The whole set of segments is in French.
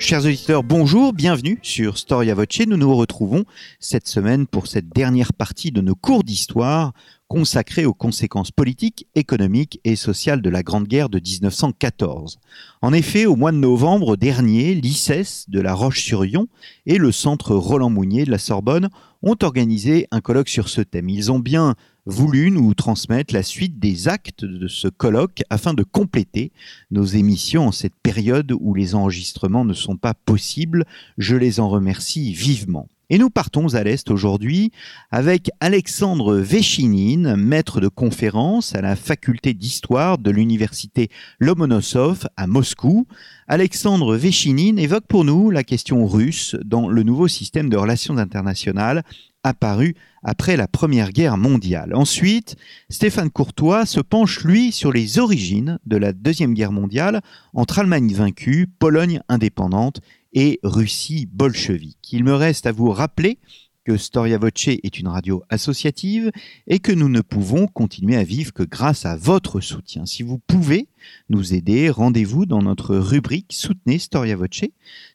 Chers auditeurs, bonjour, bienvenue sur Storia Voce. Nous nous retrouvons cette semaine pour cette dernière partie de nos cours d'histoire consacrés aux conséquences politiques, économiques et sociales de la Grande Guerre de 1914. En effet, au mois de novembre dernier, l'ICES de la Roche-sur-Yon et le Centre Roland Mounier de la Sorbonne ont organisé un colloque sur ce thème. Ils ont bien voulu nous transmettre la suite des actes de ce colloque afin de compléter nos émissions en cette période où les enregistrements ne sont pas possibles. Je les en remercie vivement. Et nous partons à l'Est aujourd'hui avec Alexandre Véchinine, maître de conférence à la faculté d'histoire de l'université Lomonosov à Moscou. Alexandre Véchinine évoque pour nous la question russe dans le nouveau système de relations internationales apparu après la Première Guerre mondiale. Ensuite, Stéphane Courtois se penche, lui, sur les origines de la Deuxième Guerre mondiale entre Allemagne vaincue, Pologne indépendante et Russie bolchevique. Il me reste à vous rappeler que Storia Voce est une radio associative et que nous ne pouvons continuer à vivre que grâce à votre soutien. Si vous pouvez nous aider, rendez-vous dans notre rubrique Soutenez Storia Voce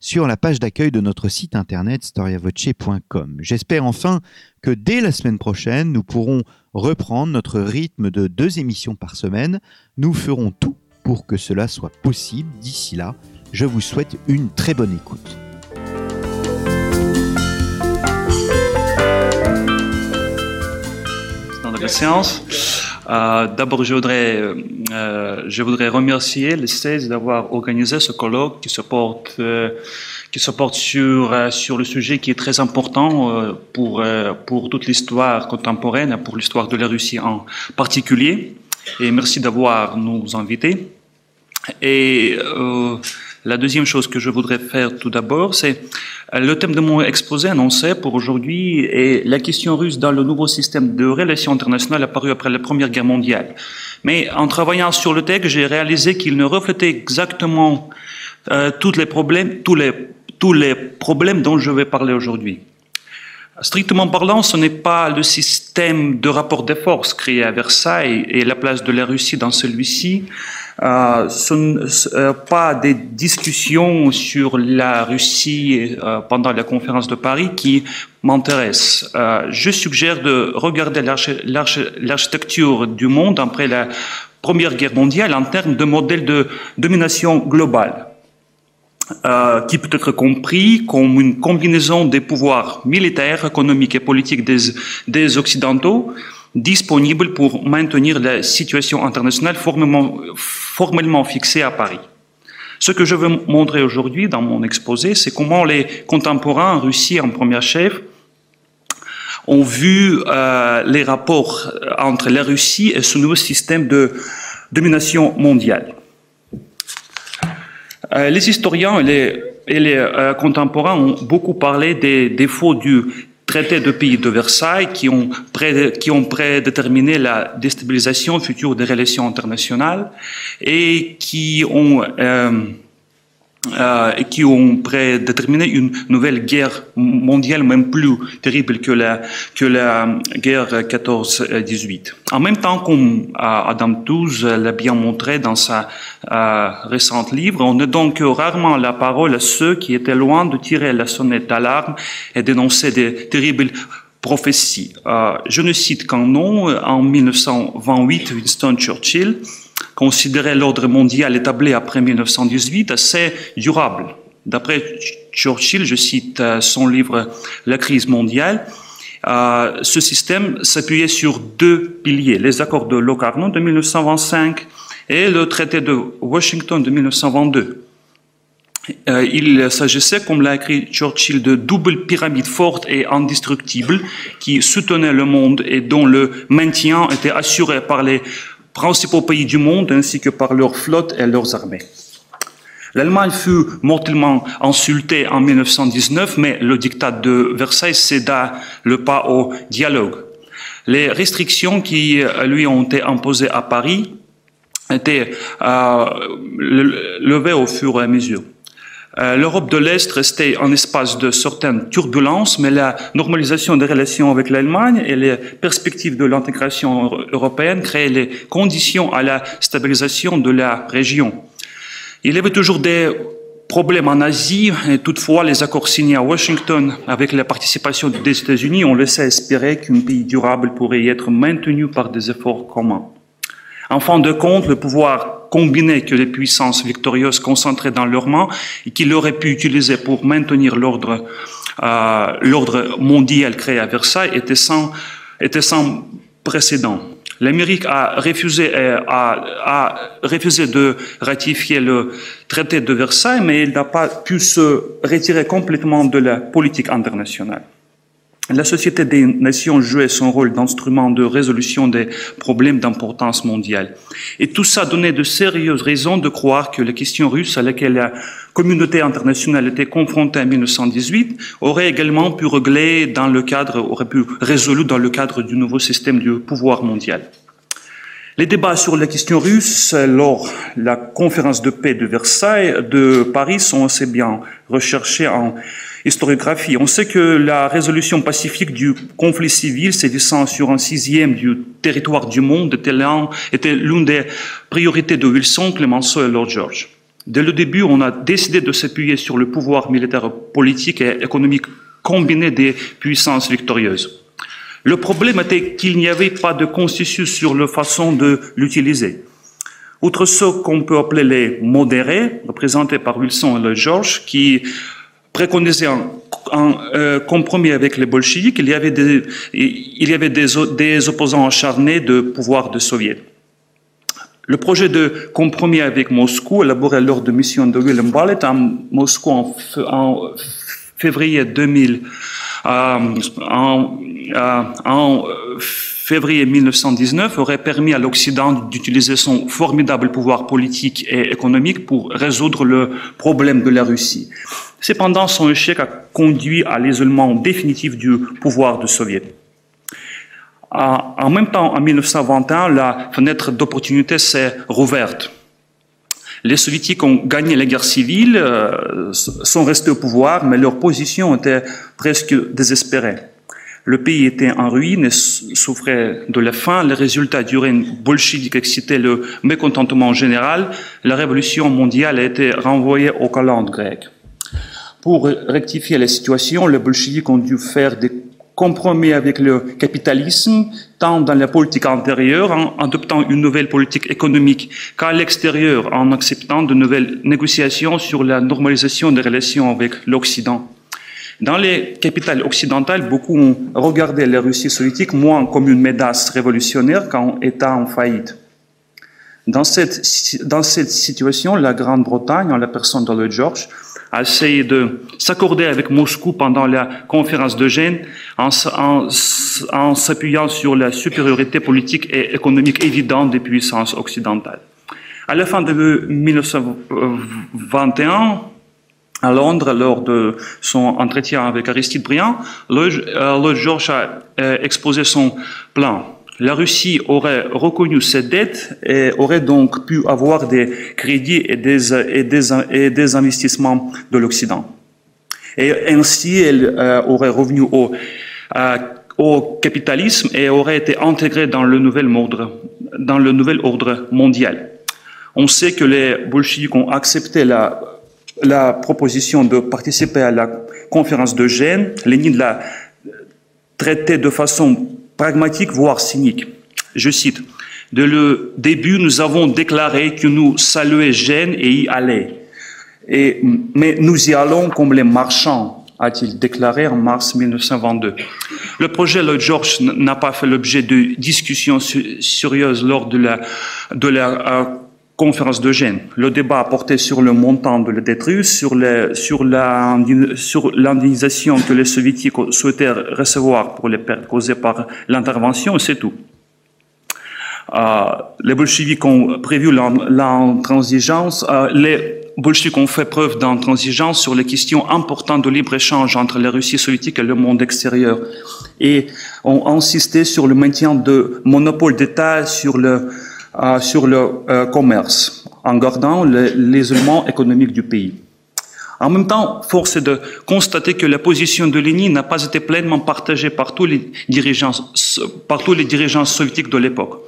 sur la page d'accueil de notre site internet storiavoce.com. J'espère enfin que dès la semaine prochaine, nous pourrons reprendre notre rythme de deux émissions par semaine. Nous ferons tout pour que cela soit possible. D'ici là, je vous souhaite une très bonne écoute. Dans la séance, euh, d'abord je voudrais, euh, je voudrais remercier les 16 d'avoir organisé ce colloque qui se porte, euh, qui se porte sur, euh, sur le sujet qui est très important euh, pour, euh, pour toute l'histoire contemporaine, pour l'histoire de la Russie en particulier. Et merci d'avoir nous invités. Et euh, la deuxième chose que je voudrais faire tout d'abord, c'est euh, le thème de mon exposé annoncé pour aujourd'hui est la question russe dans le nouveau système de relations internationales apparu après la Première Guerre mondiale. Mais en travaillant sur le texte, j'ai réalisé qu'il ne reflétait exactement euh, tous les problèmes, tous les, tous les problèmes dont je vais parler aujourd'hui. Strictement parlant, ce n'est pas le système de rapport de force créé à Versailles et la place de la Russie dans celui-ci, euh, ce ne euh, pas des discussions sur la Russie euh, pendant la conférence de Paris qui m'intéressent. Euh, je suggère de regarder l'architecture du monde après la Première Guerre mondiale en termes de modèle de domination globale. Euh, qui peut être compris comme une combinaison des pouvoirs militaires, économiques et politiques des, des Occidentaux disponibles pour maintenir la situation internationale formellement, formellement fixée à Paris. Ce que je veux montrer aujourd'hui dans mon exposé, c'est comment les contemporains en Russie en première chef ont vu euh, les rapports entre la Russie et ce nouveau système de domination mondiale. Euh, les historiens et les, euh, contemporains ont beaucoup parlé des défauts du traité de pays de Versailles qui ont, qui ont prédéterminé la déstabilisation future des relations internationales et qui ont euh, euh, et qui ont prédéterminé une nouvelle guerre mondiale même plus terrible que la, que la guerre 14-18. En même temps, comme Adam Tooze l'a bien montré dans sa euh, récente livre, on ne donne que rarement la parole à ceux qui étaient loin de tirer la sonnette d'alarme et dénoncer des terribles prophéties. Euh, je ne cite qu'un nom, en 1928, Winston Churchill, considérait l'ordre mondial établi après 1918 assez durable. D'après Churchill, je cite euh, son livre La crise mondiale, euh, ce système s'appuyait sur deux piliers, les accords de Locarno de 1925 et le traité de Washington de 1922. Euh, il s'agissait, comme l'a écrit Churchill, de double pyramide forte et indestructible qui soutenait le monde et dont le maintien était assuré par les principaux pays du monde ainsi que par leurs flottes et leurs armées. L'Allemagne fut mortellement insultée en 1919, mais le diktat de Versailles céda le pas au dialogue. Les restrictions qui lui ont été imposées à Paris été euh, levée au fur et à mesure. Euh, L'Europe de l'Est restait un espace de certaines turbulences, mais la normalisation des relations avec l'Allemagne et les perspectives de l'intégration européenne créaient les conditions à la stabilisation de la région. Il y avait toujours des problèmes en Asie, et toutefois les accords signés à Washington avec la participation des États-Unis ont laissé espérer qu'un pays durable pourrait y être maintenu par des efforts communs. En fin de compte, le pouvoir combiné que les puissances victorieuses concentraient dans leurs mains et qu'il aurait pu utiliser pour maintenir l'ordre euh, l'ordre mondial créé à Versailles était sans, était sans précédent. L'Amérique a refusé, euh, a, a refusé de ratifier le traité de Versailles, mais il n'a pas pu se retirer complètement de la politique internationale. La Société des Nations jouait son rôle d'instrument de résolution des problèmes d'importance mondiale. Et tout ça donnait de sérieuses raisons de croire que la question russe à laquelle la communauté internationale était confrontée en 1918 aurait également pu régler dans le cadre, aurait pu résoudre dans le cadre du nouveau système du pouvoir mondial. Les débats sur la question russe lors de la conférence de paix de Versailles, de Paris, sont assez bien recherchés en historiographie. On sait que la résolution pacifique du conflit civil sévissant sur un sixième du territoire du monde était l'une des priorités de Wilson, Clemenceau et Lord George. Dès le début, on a décidé de s'appuyer sur le pouvoir militaire, politique et économique combiné des puissances victorieuses. Le problème était qu'il n'y avait pas de consensus sur la façon de l'utiliser. Outre ce qu'on peut appeler les modérés, représentés par Wilson et Lord George, qui préconisait un, euh, compromis avec les bolcheviks. Il y avait des, opposants acharnés de pouvoir de soviet. Le projet de compromis avec Moscou, élaboré lors de mission de Willem Ballet à Moscou en, en février 2000, euh, en, euh, en février 1919 aurait permis à l'Occident d'utiliser son formidable pouvoir politique et économique pour résoudre le problème de la Russie. Cependant, son échec a conduit à l'isolement définitif du pouvoir de Soviet. En même temps, en 1921, la fenêtre d'opportunité s'est rouverte. Les soviétiques ont gagné la guerre civile, euh, sont restés au pouvoir, mais leur position était presque désespérée. Le pays était en ruine et souffrait de la faim. Les résultats du règne bolchevique excitaient le mécontentement général. La révolution mondiale a été renvoyée aux calendes grecques. Pour rectifier la situation, les bolcheviks ont dû faire des compromis avec le capitalisme, tant dans la politique intérieure, en adoptant une nouvelle politique économique, qu'à l'extérieur, en acceptant de nouvelles négociations sur la normalisation des relations avec l'Occident. Dans les capitales occidentales, beaucoup ont regardé la Russie soviétique moins comme une médasse révolutionnaire qu'un État en faillite. Dans cette, situation, la Grande-Bretagne, en la personne de George, a essayé de s'accorder avec Moscou pendant la conférence de Gênes en s'appuyant sur la supériorité politique et économique évidente des puissances occidentales. À la fin de 1921, à Londres lors de son entretien avec Aristide Briand, Lloyd euh, George a euh, exposé son plan. La Russie aurait reconnu ses dettes et aurait donc pu avoir des crédits et des, investissements de l'Occident. Et ainsi, elle euh, aurait revenu au, au capitalisme et aurait été intégrée dans le nouvel ordre, dans le nouvel ordre mondial. On sait que les bolcheviks ont accepté la la proposition de participer à la conférence de Gênes, Lénine l'a traité de façon pragmatique, voire cynique. Je cite, De le début, nous avons déclaré que nous saluions Gênes et y allait. Mais nous y allons comme les marchands, a-t-il déclaré en mars 1922. Le projet Lloyd George n'a pas fait l'objet de discussions sérieuses lors de la, de la euh, conférence de Gênes. Le débat porté sur le montant de la dette russe, sur, les, sur, la, sur l'indemnisation que les soviétiques souhaitaient recevoir pour les pertes causées par l'intervention, c'est tout. Euh, les bolcheviks ont prévu l'intransigeance. Euh, les bolcheviks ont fait preuve d'intransigeance sur les questions importantes de libre-échange entre la Russie soviétique et le monde extérieur et ont insisté sur le maintien de monopole d'État sur le euh, sur le euh, commerce, en gardant l'isolement économique du pays. En même temps, force est de constater que la position de Lénine n'a pas été pleinement partagée par tous les dirigeants, soviétiques de l'époque.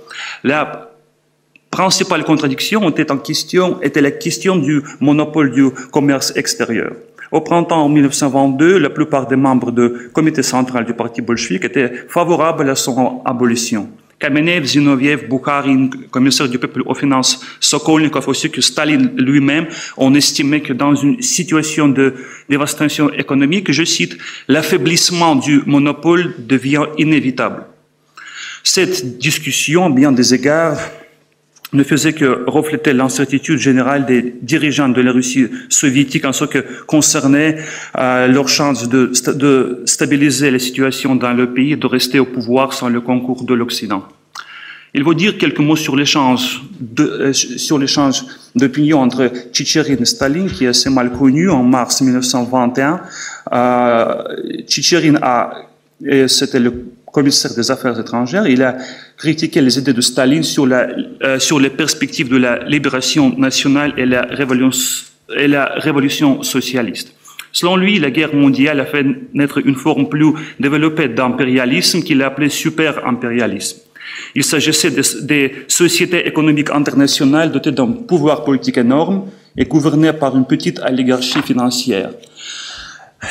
La principale contradiction était, en question, était la question du monopole du commerce extérieur. Au printemps 1922, la plupart des membres du comité central du parti bolchevique étaient favorables à son abolition. Kamenev, Zinoviev, Bukharin, commissaire du peuple aux finances, Sokolnikov aussi que Staline lui-même ont estimé que dans une situation de dévastation économique, je cite, l'affaiblissement du monopole devient inévitable. Cette discussion, bien des égards, ne faisait que refléter l'incertitude générale des dirigeants de la Russie soviétique en ce qui concernait euh, leur chance de, stabiliser la situation dans le pays et de rester au pouvoir sans le concours de l'Occident. Il faut dire quelques mots sur l'échange euh, d'opinion entre Tchétchérine et Staline, qui est assez mal connu en mars 1921. Euh, a, c'était le commissaire des affaires étrangères, il a critiqué les idées de Staline sur, la, euh, sur les perspectives de la libération nationale et la révolution, socialiste. Selon lui, la guerre mondiale a fait naître une forme plus développée d'impérialisme qu'il a appelé super-impérialisme. Il s'agissait des sociétés économiques internationales dotées d'un pouvoir politique énorme et gouvernées par une petite oligarchie financière.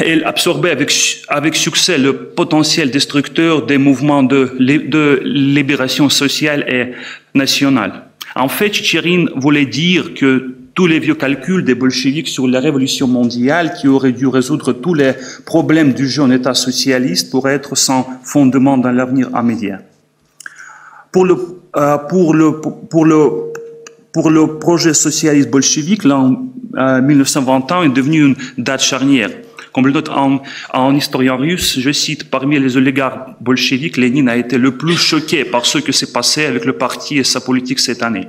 Elle absorbait avec, avec succès le potentiel destructeur des mouvements de, de libération sociale et nationale. En fait, Tchétchérine voulait dire que tous les vieux calculs des bolcheviks sur la révolution mondiale qui auraient dû résoudre tous les problèmes du jeune État socialiste pourraient être sans fondement dans l'avenir immédiat. Pour le, euh, pour le, pour le, pour le projet socialiste bolchevique, l'an euh, 1921 est devenu une date charnière. Comme le note un, historien russe, je cite, parmi les oligarques bolcheviques, Lénine a été le plus choqué par ce que s'est passé avec le parti et sa politique cette année.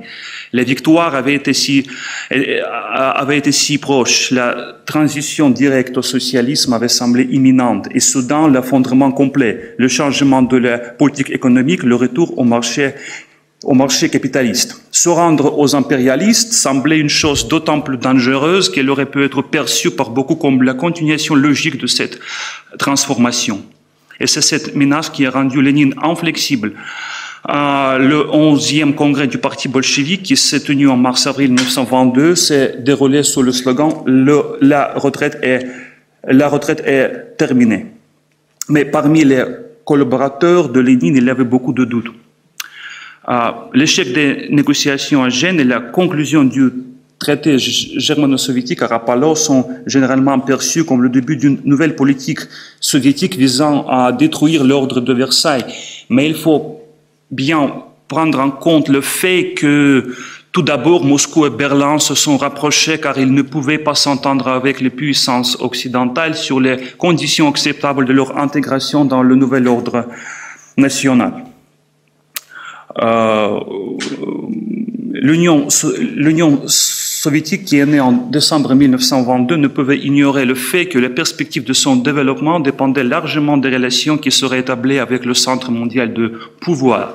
La victoire avait été si, avait été si proche, la transition directe au socialisme avait semblé imminente et soudain l'effondrement complet, le changement de la politique économique, le retour au marché au marché capitaliste. Se rendre aux impérialistes semblait une chose d'autant plus dangereuse qu'elle aurait pu être perçue par beaucoup comme la continuation logique de cette transformation. Et c'est cette menace qui a rendu Lénine inflexible. Le 11e congrès du parti bolchevique, qui s'est tenu en mars-avril 1922, s'est déroulé sous le slogan la, retraite est, la retraite est terminée. Mais parmi les collaborateurs de Lénine, il y avait beaucoup de doutes. L'échec des négociations à Gênes et la conclusion du traité germano-soviétique à Rapallo sont généralement perçus comme le début d'une nouvelle politique soviétique visant à détruire l'ordre de Versailles. Mais il faut bien prendre en compte le fait que tout d'abord, Moscou et Berlin se sont rapprochés car ils ne pouvaient pas s'entendre avec les puissances occidentales sur les conditions acceptables de leur intégration dans le nouvel ordre national. Euh, L'Union soviétique, qui est née en décembre 1922, ne pouvait ignorer le fait que les perspectives de son développement dépendaient largement des relations qui seraient établies avec le centre mondial de pouvoir.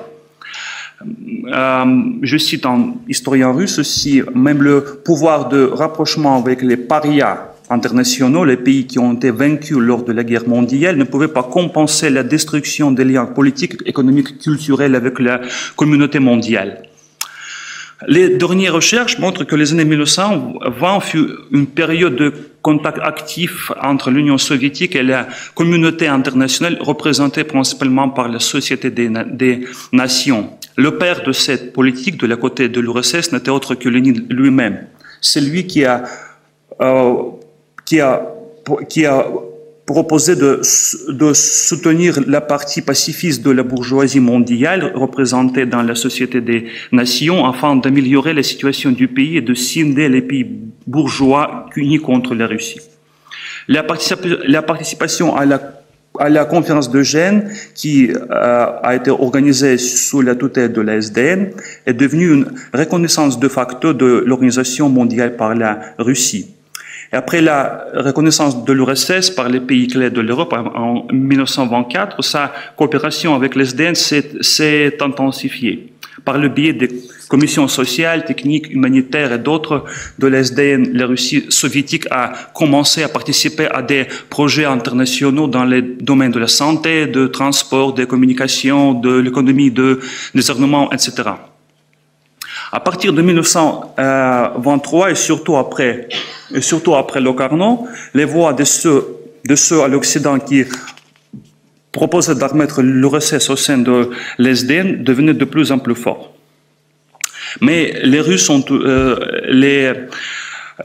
Euh, je cite un historien russe aussi, même le pouvoir de rapprochement avec les parias internationaux, les pays qui ont été vaincus lors de la guerre mondiale, ne pouvaient pas compenser la destruction des liens politiques, économiques, culturels avec la communauté mondiale. Les dernières recherches montrent que les années 1920 fut une période de contact actif entre l'Union soviétique et la communauté internationale représentée principalement par la Société des, Nations. Le père de cette politique de la côté de l'URSS n'était autre que Lénine lui-même. C'est lui qui a euh, qui a, proposé de, soutenir la partie pacifiste de la bourgeoisie mondiale représentée dans la Société des Nations afin d'améliorer la situation du pays et de scinder les pays bourgeois unis contre la Russie. La, participation à la, à la conférence de Gênes, qui euh, a été organisée sous la tutelle de la SDN, est devenue une reconnaissance de facto de l'organisation mondiale par la Russie. Après la reconnaissance de l'URSS par les pays clés de l'Europe en 1924, sa coopération avec l'SDN s'est intensifiée par le biais des commissions sociales, techniques, humanitaires et d'autres de l'SDN, la Russie soviétique a commencé à participer à des projets internationaux dans les domaines de la santé, de transport, des communications, de l'économie, de, des etc. À partir de 1923 et surtout après, et surtout après Locarno, les voix de ceux, de ceux à l'Occident qui proposaient d'admettre l'URSS au sein de l'SDN devenaient de plus en plus forts. Mais les Russes sont, euh, les,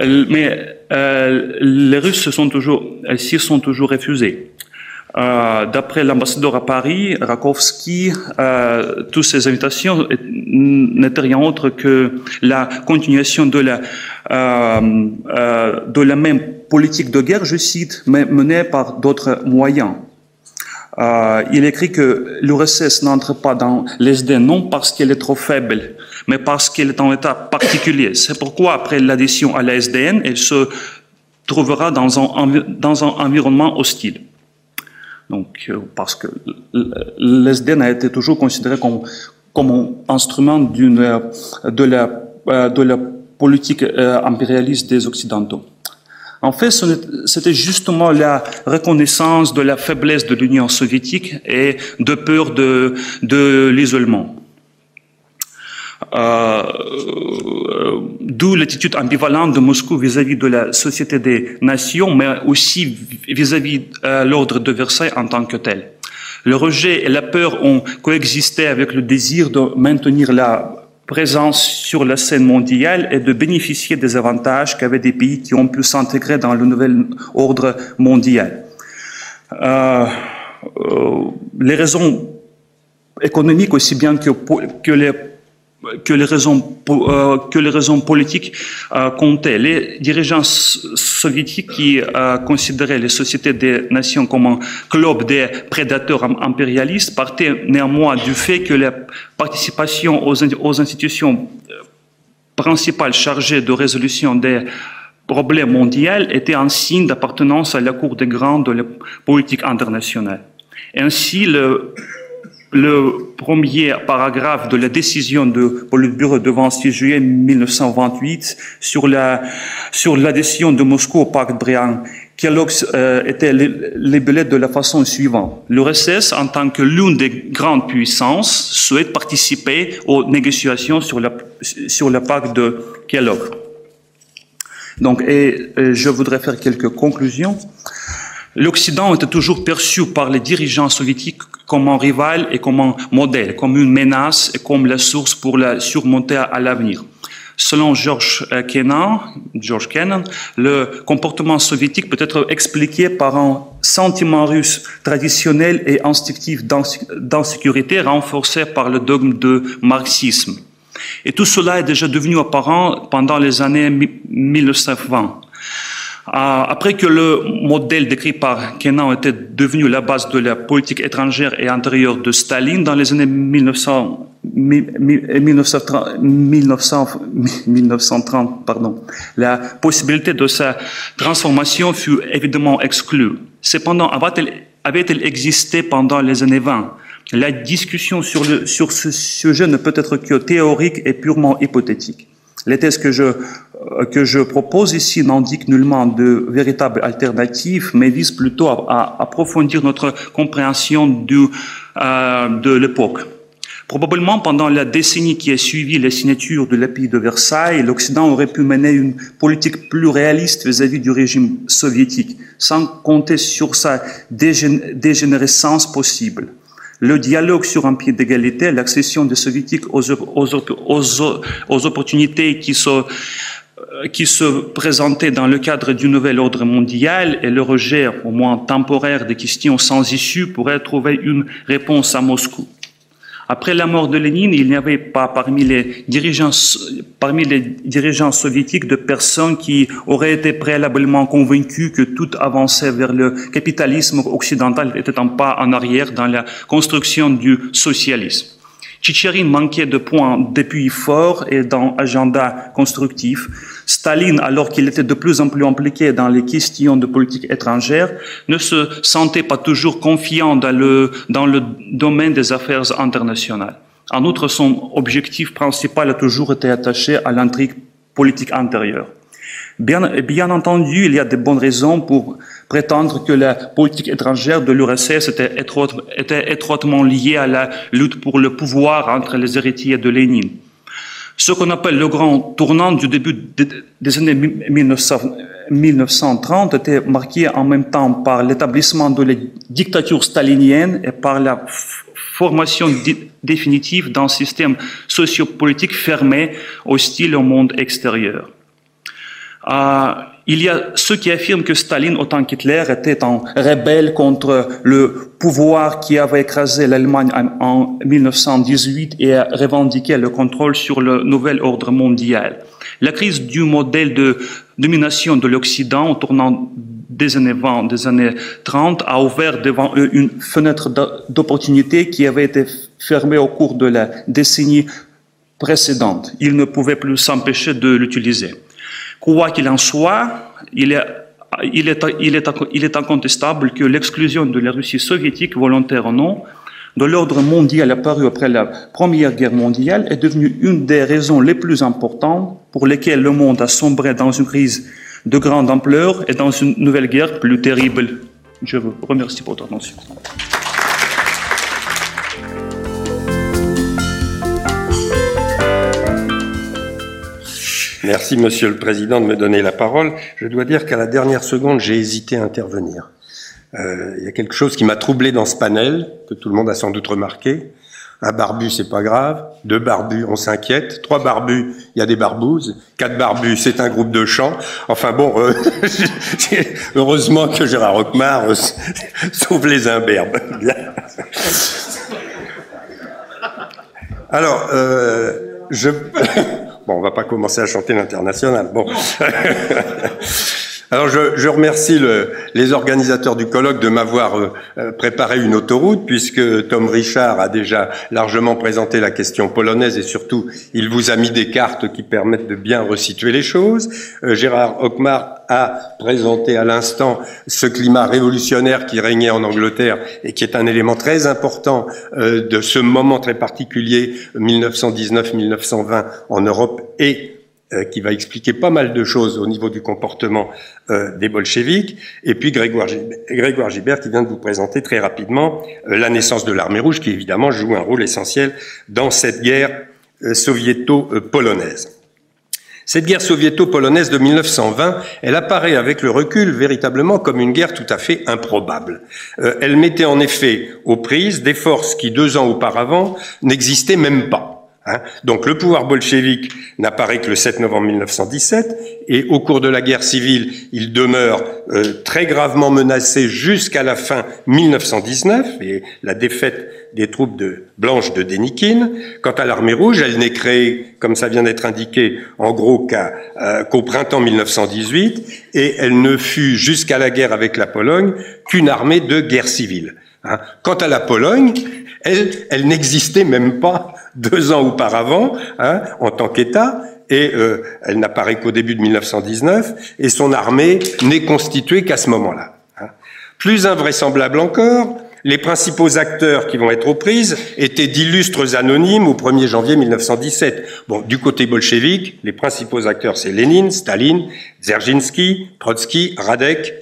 mais euh, les Russes se sont toujours, s'y sont toujours refusés. Euh, D'après l'ambassadeur à Paris, Rakowski, euh, toutes ces invitations n'étaient rien autre que la continuation de la, euh, de la même politique de guerre, je cite, mais menée par d'autres moyens. Il écrit que l'URSS n'entre pas dans l'SD non parce qu'elle est trop faible, mais parce qu'elle est en état particulier. C'est pourquoi, après l'adhésion à la SDN, elle se trouvera dans un environnement hostile. Donc, euh, parce que l'SDN a été toujours considéré comme, comme instrument d'une, de, la, euh, de la politique euh, impérialiste des Occidentaux. En fait, c'était justement la reconnaissance de la faiblesse de l'Union soviétique et de peur de, de l'isolement. Euh, D'où l'attitude ambivalente de Moscou vis-à-vis de la Société des Nations, mais aussi vis-à-vis de l'ordre de Versailles en tant que tel. Le rejet et la peur ont coexisté avec le désir de maintenir la présence sur la scène mondiale et de bénéficier des avantages qu'avaient des pays qui ont pu s'intégrer dans le nouvel ordre mondial. Euh, euh, les raisons économiques aussi bien que, que les que les raisons, euh, que les raisons politiques euh, comptaient. Les dirigeants soviétiques qui euh, considéraient les sociétés des nations comme un club des prédateurs impérialistes partaient néanmoins du fait que la participation aux, aux institutions principales chargées de résolution des problèmes mondiaux était un signe d'appartenance à la Cour des grands de la politique internationale. Ainsi, le le premier paragraphe de la décision de Politburo de 26 juillet 1928 sur la sur l'adhésion de Moscou au pacte Briand Kellogg euh, était libellé de la façon suivante. L'URSS, en tant que l'une des grandes puissances, souhaite participer aux négociations sur, la, sur le pacte de Kellogg. Donc, et je voudrais faire quelques conclusions. L'Occident était toujours perçu par les dirigeants soviétiques comme un rival et comme un modèle, comme une menace et comme la source pour la surmonter à l'avenir. Selon George Kennan, George Kennan, le comportement soviétique peut être expliqué par un sentiment russe traditionnel et instinctif d'insécurité renforcé par le dogme de marxisme. Et tout cela est déjà devenu apparent pendant les années 1920. Euh, après que le modèle décrit par Kenan était devenu la base de la politique étrangère et intérieure de Staline dans les années 1900, 1930, 1930 pardon, la possibilité de sa transformation fut évidemment exclue. Cependant, avait-elle existé pendant les années 20 La discussion sur ce sujet ne peut être que théorique et purement hypothétique. Les thèses que je, euh, que je propose ici n'indiquent nullement de véritables alternatives, mais visent plutôt à, approfondir notre compréhension euh, de l'époque. Probablement pendant la décennie qui a suivi la signature de l'épée de Versailles, l'Occident aurait pu mener une politique plus réaliste vis-à-vis du régime soviétique, sans compter sur sa dégénérescence possible le dialogue sur un pied d'égalité, l'accession des soviétiques aux, opportunités euh, qui se présentaient dans le cadre du nouvel ordre mondial et le rejet, au moins temporaire, des questions sans issue pourraient trouver une réponse à Moscou. Après la mort de Lénine, il n'y avait pas parmi les dirigeants, parmi les dirigeants soviétiques de personnes qui auraient été préalablement convaincus que toute avancée vers le capitalisme occidental était un pas en arrière dans la construction du socialisme. Tchétchérine manquait de points d'appui forts et d'un agenda constructif. Staline, alors qu'il était de plus en plus impliqué dans les questions de politique étrangère, ne se sentait pas toujours confiant dans le, dans le domaine des affaires internationales. En outre, son objectif principal a toujours été attaché à l'intrigue politique intérieure. Bien, bien entendu, il y a de bonnes raisons pour prétendre que la politique étrangère de l'URSS était, était étroitement liée à la lutte pour le pouvoir entre les héritiers de Lénine. Ce qu'on appelle le grand tournant du début des années 1930 était marqué en même temps par l'établissement de la dictature stalinienne et par la formation définitive d'un système sociopolitique fermé, hostile au monde extérieur. Il y a ceux qui affirment que Staline, autant qu'Hitler, était un rebelle contre le pouvoir qui avait écrasé l'Allemagne en 1918 et a revendiqué le contrôle sur le nouvel ordre mondial. La crise du modèle de domination de l'Occident au tournant des années 20, des années 30, a ouvert devant eux une fenêtre d'opportunité qui avait été fermée au cours de la décennie précédente. Ils ne pouvaient plus s'empêcher de l'utiliser. Quoi qu'il en soit, il est, il est, il est, incontestable que l'exclusion de la Russie soviétique, volontaire ou non, de l'ordre mondial apparu après la Première Guerre mondiale est devenue une des raisons les plus importantes pour lesquelles le monde a sombré dans une crise de grande ampleur et dans une nouvelle guerre plus terrible. Je vous remercie pour votre attention. Merci, Monsieur le Président, de me donner la parole. Je dois dire qu'à la dernière seconde, j'ai hésité à intervenir. Euh, il y a quelque chose qui m'a troublé dans ce panel, que tout le monde a sans doute remarqué. Un barbu, c'est pas grave. Deux barbus, on s'inquiète. Trois barbus, il y a des barbouzes. Quatre barbus, c'est un groupe de chants. Enfin bon, euh, heureusement que Gérard Roquemar euh, sauve les imberbes. Alors, euh, je... Bon, on va pas commencer à chanter l'international. Bon. Alors je, remercie le, les organisateurs du colloque de m'avoir euh, euh, préparé une autoroute, puisque Tom Richard a déjà largement présenté la question polonaise et surtout il vous a mis des cartes qui permettent de bien resituer les choses. Euh, Gérard Hockmar a présenté à l'instant ce climat révolutionnaire qui régnait en Angleterre et qui est un élément très important de ce moment très particulier 1919-1920 en Europe et euh, qui va expliquer pas mal de choses au niveau du comportement euh, des bolcheviks, et puis Grégoire Grégoire Gilbert, qui vient de vous présenter très rapidement euh, la naissance de l'armée rouge, qui évidemment joue un rôle essentiel dans cette guerre soviéto-polonaise. Cette guerre soviéto-polonaise de 1920, elle apparaît avec le recul véritablement comme une guerre tout à fait improbable. elle mettait en effet aux prises des forces qui, deux ans auparavant, n'existaient même pas. Hein. Donc le pouvoir bolchevique n'apparaît que le 7 novembre 1917 et au cours de la guerre civile, il demeure euh, très gravement menacé jusqu'à la fin 1919 et la défaite des troupes de blanches de Denikin. Quant à l'armée rouge, elle n'est créée, comme ça vient d'être indiqué, en gros euh, qu'au printemps 1918 et elle ne fut jusqu'à la guerre avec la Pologne qu'une armée de guerre civile. Hein. Quant à la Pologne, elle, elle n'existait même pas deux ans auparavant hein, en tant qu'État, et euh, elle n'apparaît qu'au début de 1919, et son armée n'est constituée qu'à ce moment-là. Hein. Plus invraisemblable encore, les principaux acteurs qui vont être aux prises étaient d'illustres anonymes au 1er janvier 1917. Bon, du côté bolchevique, les principaux acteurs, c'est Lénine, Staline, Dzerzhinsky, Trotsky, Radek,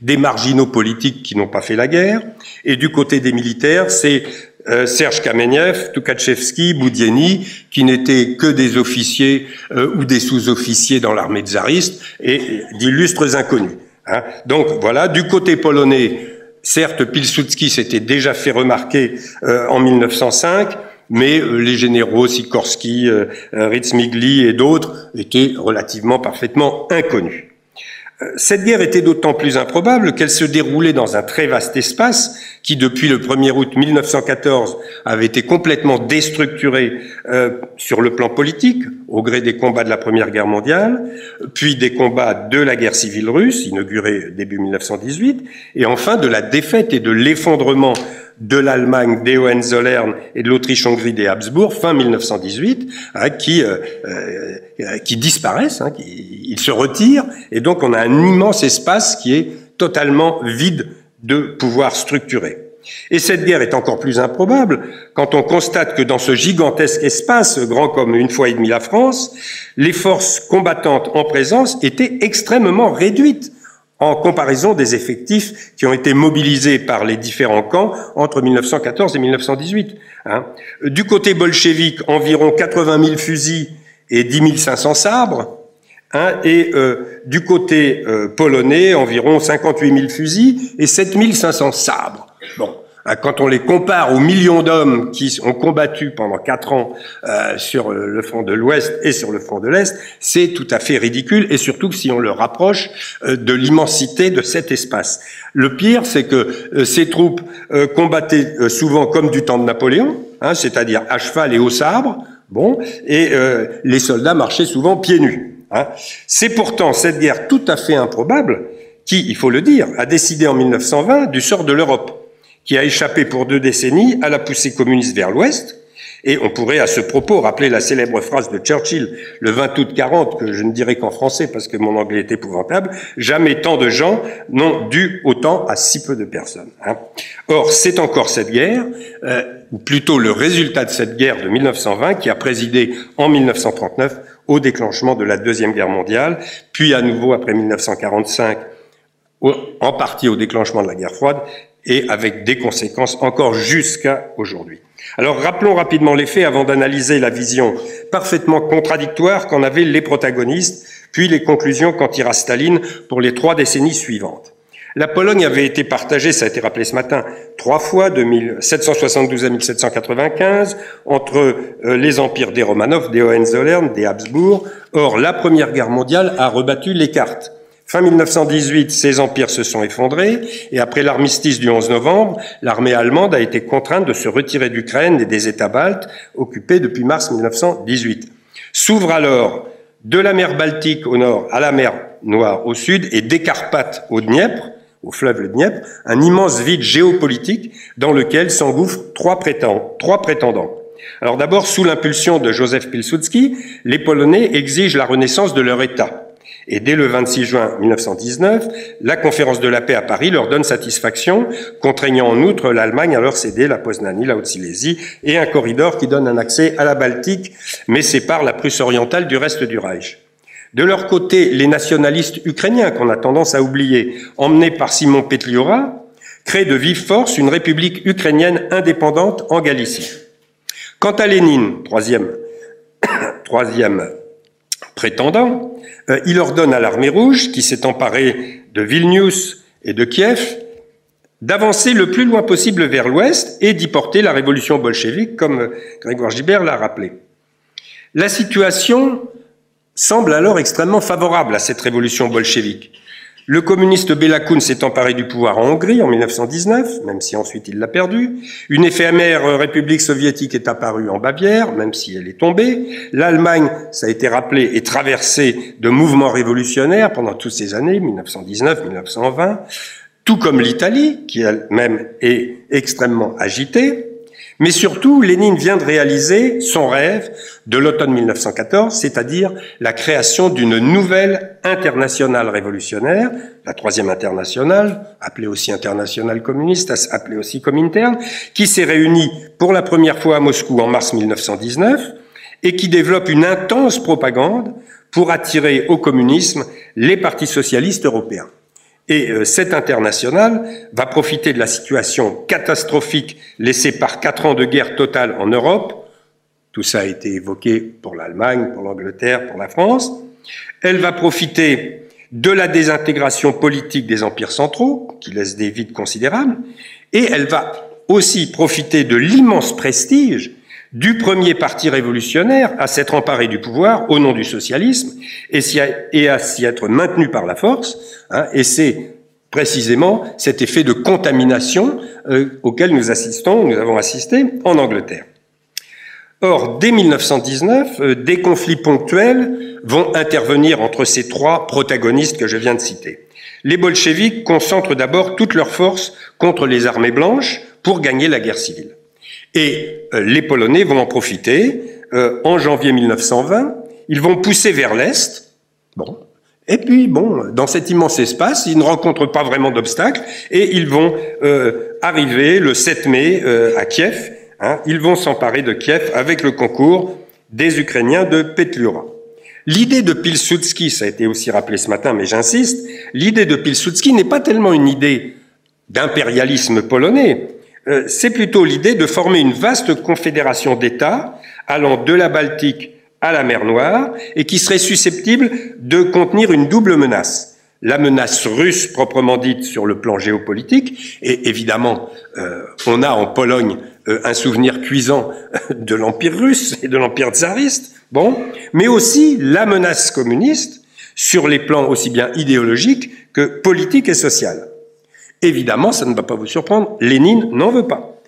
des marginaux politiques qui n'ont pas fait la guerre. Et du côté des militaires, c'est euh, Serge Kamenev, Tukhachevsky, Boudieni, qui n'étaient que des officiers euh, ou des sous-officiers dans l'armée tsariste et d'illustres inconnus. Hein. Donc voilà, du côté polonais, certes, Pilsudski s'était déjà fait remarquer euh, en 1905, mais les généraux Sikorski, Ritzmigli et d'autres étaient relativement parfaitement inconnus. Cette guerre était d'autant plus improbable qu'elle se déroulait dans un très vaste espace qui, depuis le 1er août 1914, avait été complètement déstructuré euh, sur le plan politique, au gré des combats de la Première Guerre mondiale, puis des combats de la guerre civile russe, inaugurée début 1918, et enfin de la défaite et de l'effondrement de l'Allemagne, des Hohenzollern et de l'Autriche-Hongrie des Habsbourg fin 1918, hein, qui euh, euh, qui disparaissent, hein, qui, ils se retirent, et donc on a un immense espace qui est totalement vide de pouvoir structuré. Et cette guerre est encore plus improbable quand on constate que dans ce gigantesque espace, grand comme une fois et demie la France, les forces combattantes en présence étaient extrêmement réduites en comparaison des effectifs qui ont été mobilisés par les différents camps entre 1914 et 1918. Hein. Du côté bolchevique, environ 80 000 fusils et 10 500 sabres, hein, et euh, du côté euh, polonais, environ 58 000 fusils et 7 500 sabres. Bon, quand on les compare aux millions d'hommes qui ont combattu pendant quatre ans euh, sur le front de l'Ouest et sur le front de l'Est, c'est tout à fait ridicule, et surtout si on le rapproche euh, de l'immensité de cet espace. Le pire, c'est que ces troupes combattaient souvent comme du temps de Napoléon, hein, c'est-à-dire à cheval et au sabre, bon, et les soldats marchaient souvent pieds nus. Hein. C'est pourtant cette guerre tout à fait improbable qui, il faut le dire, a décidé en 1920 du sort de l'Europe qui a échappé pour deux décennies à la poussée communiste vers l'Ouest. Et on pourrait à ce propos rappeler la célèbre phrase de Churchill le 20 août 40, que je ne dirai qu'en français parce que mon anglais est épouvantable, jamais tant de gens n'ont dû autant à si peu de personnes. Hein. Or, c'est encore cette guerre, euh, ou plutôt le résultat de cette guerre de 1920, qui a présidé en 1939 au déclenchement de la Deuxième Guerre mondiale, puis à nouveau après 1945 en partie au déclenchement de la guerre froide, et avec des conséquences encore jusqu'à aujourd'hui. Alors rappelons rapidement les faits avant d'analyser la vision parfaitement contradictoire qu'en avaient les protagonistes, puis les conclusions qu'en tira Staline pour les trois décennies suivantes. La Pologne avait été partagée, ça a été rappelé ce matin, trois fois, de 1772 à 1795, entre euh, les empires des Romanov, des Hohenzollern, des Habsbourg. Or, la Première Guerre mondiale a rebattu les cartes. Fin 1918, ces empires se sont effondrés et après l'armistice du 11 novembre, l'armée allemande a été contrainte de se retirer d'Ukraine et des États baltes occupés depuis mars 1918. S'ouvre alors de la mer Baltique au nord à la mer Noire au sud et des Carpates au Dniepr, au fleuve le Dniepr, un immense vide géopolitique dans lequel s'engouffrent trois. Trois prétendants. Alors d'abord, sous l'impulsion de Joseph Pilsudski, les Polonais exigent la renaissance de leur État. Et dès le 26 juin 1919, la conférence de la paix à Paris leur donne satisfaction, contraignant en outre l'Allemagne à leur céder la Poznanie, la Haute-Silésie et un corridor qui donne un accès à la Baltique, mais sépare la Prusse orientale du reste du Reich. De leur côté, les nationalistes ukrainiens, qu'on a tendance à oublier, emmenés par Simon Petliora, créent de vive force une république ukrainienne indépendante en Galicie. Quant à Lénine, troisième, troisième prétendant, euh, il ordonne à l'armée rouge, qui s'est emparée de Vilnius et de Kiev, d'avancer le plus loin possible vers l'ouest et d'y porter la révolution bolchevique, comme Grégoire Gibert l'a rappelé. La situation semble alors extrêmement favorable à cette révolution bolchevique. Le communiste Bela s'est emparé du pouvoir en Hongrie en 1919, même si ensuite il l'a perdu. Une éphémère république soviétique est apparue en Bavière, même si elle est tombée. L'Allemagne, ça a été rappelé, est traversée de mouvements révolutionnaires pendant toutes ces années, 1919-1920, tout comme l'Italie, qui elle-même est extrêmement agitée. Mais surtout, Lénine vient de réaliser son rêve de l'automne 1914, c'est-à-dire la création d'une nouvelle internationale révolutionnaire, la troisième internationale, appelée aussi internationale communiste, appelée aussi Comintern, qui s'est réunie pour la première fois à Moscou en mars 1919 et qui développe une intense propagande pour attirer au communisme les partis socialistes européens. Et euh, cette internationale va profiter de la situation catastrophique laissée par quatre ans de guerre totale en Europe. Tout ça a été évoqué pour l'Allemagne, pour l'Angleterre, pour la France. Elle va profiter de la désintégration politique des empires centraux, qui laisse des vides considérables, et elle va aussi profiter de l'immense prestige du premier parti révolutionnaire à s'être emparé du pouvoir au nom du socialisme et, à s'y être maintenu par la force. Hein, et c'est précisément cet effet de contamination euh, auquel nous assistons, nous avons assisté en Angleterre. Or, dès 1919, euh, des conflits ponctuels vont intervenir entre ces trois protagonistes que je viens de citer. Les bolcheviks concentrent d'abord toutes leurs forces contre les armées blanches pour gagner la guerre civile. Et euh, les Polonais vont en profiter. Euh, en janvier 1920, ils vont pousser vers l'Est, bon, Et puis, bon, dans cet immense espace, ils ne rencontrent pas vraiment d'obstacles et ils vont euh, arriver le 7 mai à Kiev. Hein, ils vont s'emparer de Kiev avec le concours des Ukrainiens de Petlura. L'idée de Pilsudski, ça a été aussi rappelé ce matin, mais j'insiste, l'idée de Pilsudski n'est pas tellement une idée d'impérialisme polonais, euh, c'est plutôt l'idée de former une vaste confédération d'États allant de la Baltique à la mer Noire et qui serait susceptible de contenir une double menace. La menace russe proprement dite sur le plan géopolitique, et évidemment, euh, on a en Pologne euh, un souvenir cuisant de l'Empire russe et de l'Empire tsariste, bon, mais aussi la menace communiste sur les plans aussi bien idéologiques que politiques et social. Évidemment, ça ne va pas vous surprendre, Lénine n'en veut pas.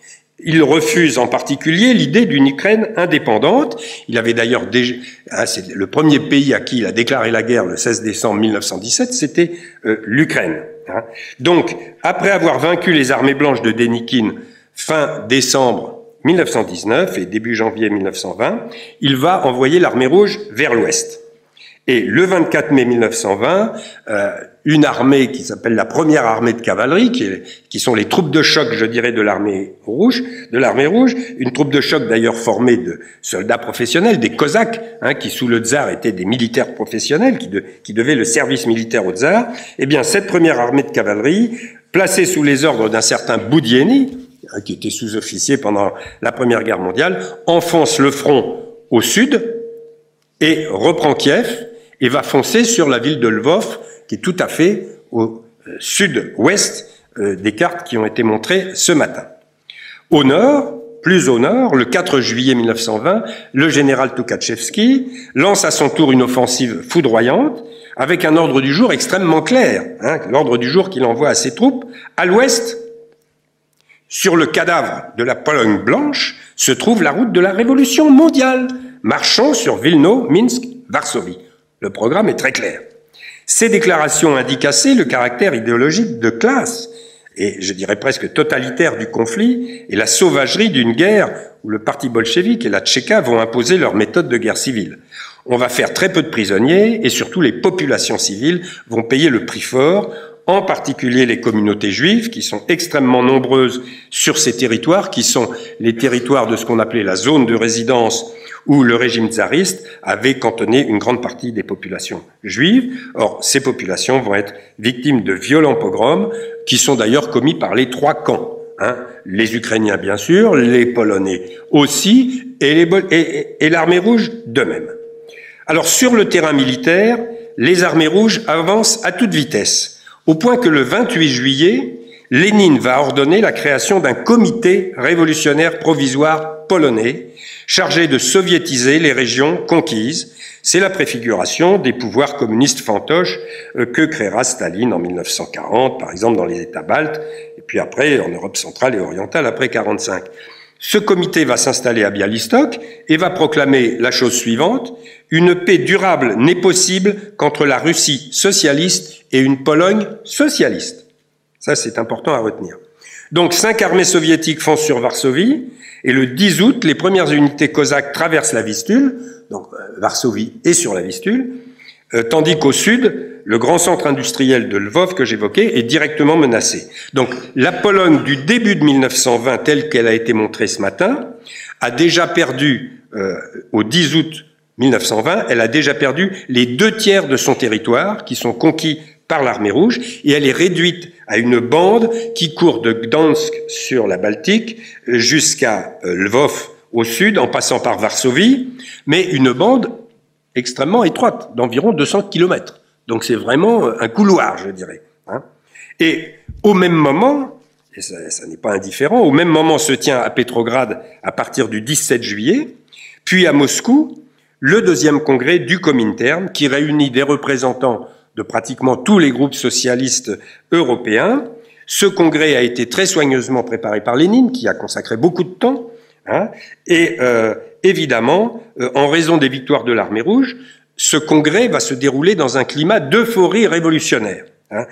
Il refuse en particulier l'idée d'une Ukraine indépendante. Il avait d'ailleurs déjà, hein, c'est le premier pays à qui il a déclaré la guerre le 16 décembre 1917, c'était euh, l'Ukraine. Hein. Donc, après avoir vaincu les armées blanches de Denikin fin décembre 1919 et début janvier 1920, il va envoyer l'armée rouge vers l'ouest. Et le 24 mai 1920, euh, une armée qui s'appelle la première armée de cavalerie, qui, sont les troupes de choc, je dirais, de l'armée rouge, de l'armée rouge, une troupe de choc d'ailleurs formée de soldats professionnels, des Cosaques, hein, qui sous le tsar étaient des militaires professionnels, qui devaient le service militaire au tsar. Eh bien, cette première armée de cavalerie, placée sous les ordres d'un certain Boudieni, hein, qui était sous-officier pendant la Première Guerre mondiale, enfonce le front au sud et reprend Kiev et va foncer sur la ville de Lvov, qui est tout à fait au euh, sud-ouest euh, des cartes qui ont été montrées ce matin. Au nord, plus au nord, le 4 juillet 1920, le général Tukhachevsky lance à son tour une offensive foudroyante avec un ordre du jour extrêmement clair, hein, l'ordre du jour qu'il envoie à ses troupes. À l'ouest, sur le cadavre de la Pologne blanche, se trouve la route de la révolution mondiale, marchant sur Vilno, Minsk, Varsovie. Le programme est très clair. Ces déclarations indiquent assez le caractère idéologique de classe et je dirais presque totalitaire du conflit et la sauvagerie d'une guerre où le parti bolchevique et la Tchéka vont imposer leur méthode de guerre civile. On va faire très peu de prisonniers et surtout les populations civiles vont payer le prix fort, en particulier les communautés juives qui sont extrêmement nombreuses sur ces territoires qui sont les territoires de ce qu'on appelait la zone de résidence où le régime tsariste avait cantonné une grande partie des populations juives. Or, ces populations vont être victimes de violents pogroms qui sont d'ailleurs commis par les trois camps. Hein. les Ukrainiens, bien sûr, les Polonais aussi, et, l'armée rouge de même. Alors, sur le terrain militaire, les armées rouges avancent à toute vitesse, au point que le 28 juillet, Lénine va ordonner la création d'un comité révolutionnaire provisoire polonais chargé de soviétiser les régions conquises. C'est la préfiguration des pouvoirs communistes fantoches euh, que créera Staline en 1940, par exemple dans les États baltes, et puis après en Europe centrale et orientale après 45. Ce comité va s'installer à Bialystok et va proclamer la chose suivante une paix durable n'est possible qu'entre la Russie socialiste et une Pologne socialiste. Ça, c'est important à retenir. Donc, cinq armées soviétiques foncent sur Varsovie. Et le 10 août, les premières unités cosaques traversent la Vistule, donc euh, Varsovie est sur la Vistule, euh, tandis qu'au sud, le grand centre industriel de Lvov que j'évoquais est directement menacé. Donc la Pologne du début de 1920, telle qu'elle a été montrée ce matin, a déjà perdu, euh, au 10 août 1920, elle a déjà perdu les deux tiers de son territoire qui sont conquis par l'armée rouge et elle est réduite à une bande qui court de Gdansk sur la Baltique jusqu'à euh, Lvov au sud en passant par Varsovie, mais une bande extrêmement étroite d'environ 200 kilomètres. Donc c'est vraiment euh, un couloir, je dirais. Hein. Et au même moment, et ça, n'est pas indifférent, au même moment se tient à Petrograd à partir du 17 juillet, puis à Moscou, le deuxième congrès du Comintern qui réunit des représentants de pratiquement tous les groupes socialistes européens. Ce congrès a été très soigneusement préparé par Lénine, qui a consacré beaucoup de temps. Hein, et euh, évidemment, euh, en raison des victoires de l'armée rouge, ce congrès va se dérouler dans un climat d'euphorie révolutionnaire. Hein.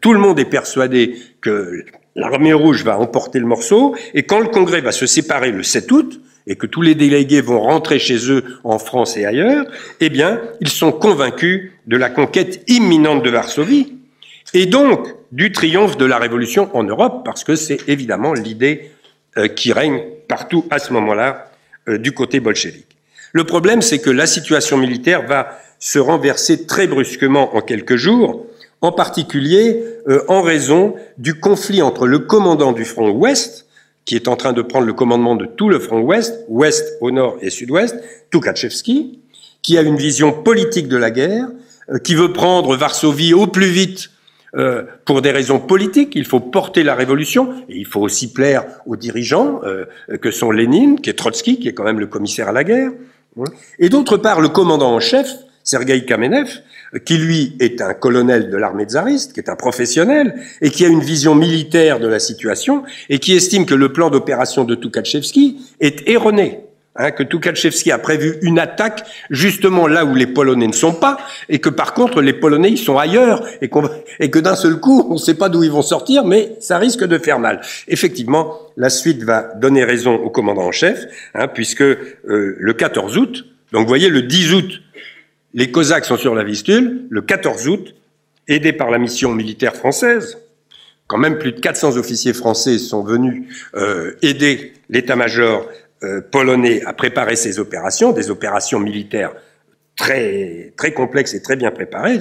Tout le monde est persuadé que l'armée rouge va emporter le morceau, et quand le congrès va se séparer le 7 août, et que tous les délégués vont rentrer chez eux en France et ailleurs, eh bien, ils sont convaincus de la conquête imminente de Varsovie et donc du triomphe de la révolution en Europe, parce que c'est évidemment l'idée euh, qui règne partout à ce moment-là euh, du côté bolchevique. Le problème, c'est que la situation militaire va se renverser très brusquement en quelques jours, en particulier euh, en raison du conflit entre le commandant du front ouest, qui est en train de prendre le commandement de tout le front ouest, ouest au nord et sud-ouest, Tukhachevski, qui a une vision politique de la guerre, qui veut prendre Varsovie au plus vite euh, pour des raisons politiques, il faut porter la révolution, et il faut aussi plaire aux dirigeants, euh, que sont Lénine, qui est Trotsky, qui est quand même le commissaire à la guerre. Et d'autre part le commandant en chef, Sergei Kamenev, qui lui est un colonel de l'armée tsariste, qui est un professionnel, et qui a une vision militaire de la situation, et qui estime que le plan d'opération de Tukhachevski est erroné. Hein, que Tukhachevski a prévu une attaque justement là où les Polonais ne sont pas, et que par contre les Polonais ils sont ailleurs, et, et que d'un seul coup on ne sait pas d'où ils vont sortir, mais ça risque de faire mal. Effectivement, la suite va donner raison au commandant en chef, hein, puisque euh, le 14 août, donc vous voyez le 10 août, les Cosaques sont sur la Vistule, le 14 août, aidés par la mission militaire française, quand même plus de 400 officiers français sont venus euh, aider l'état-major euh, polonais a préparé ces opérations, des opérations militaires très, très complexes et très bien préparées,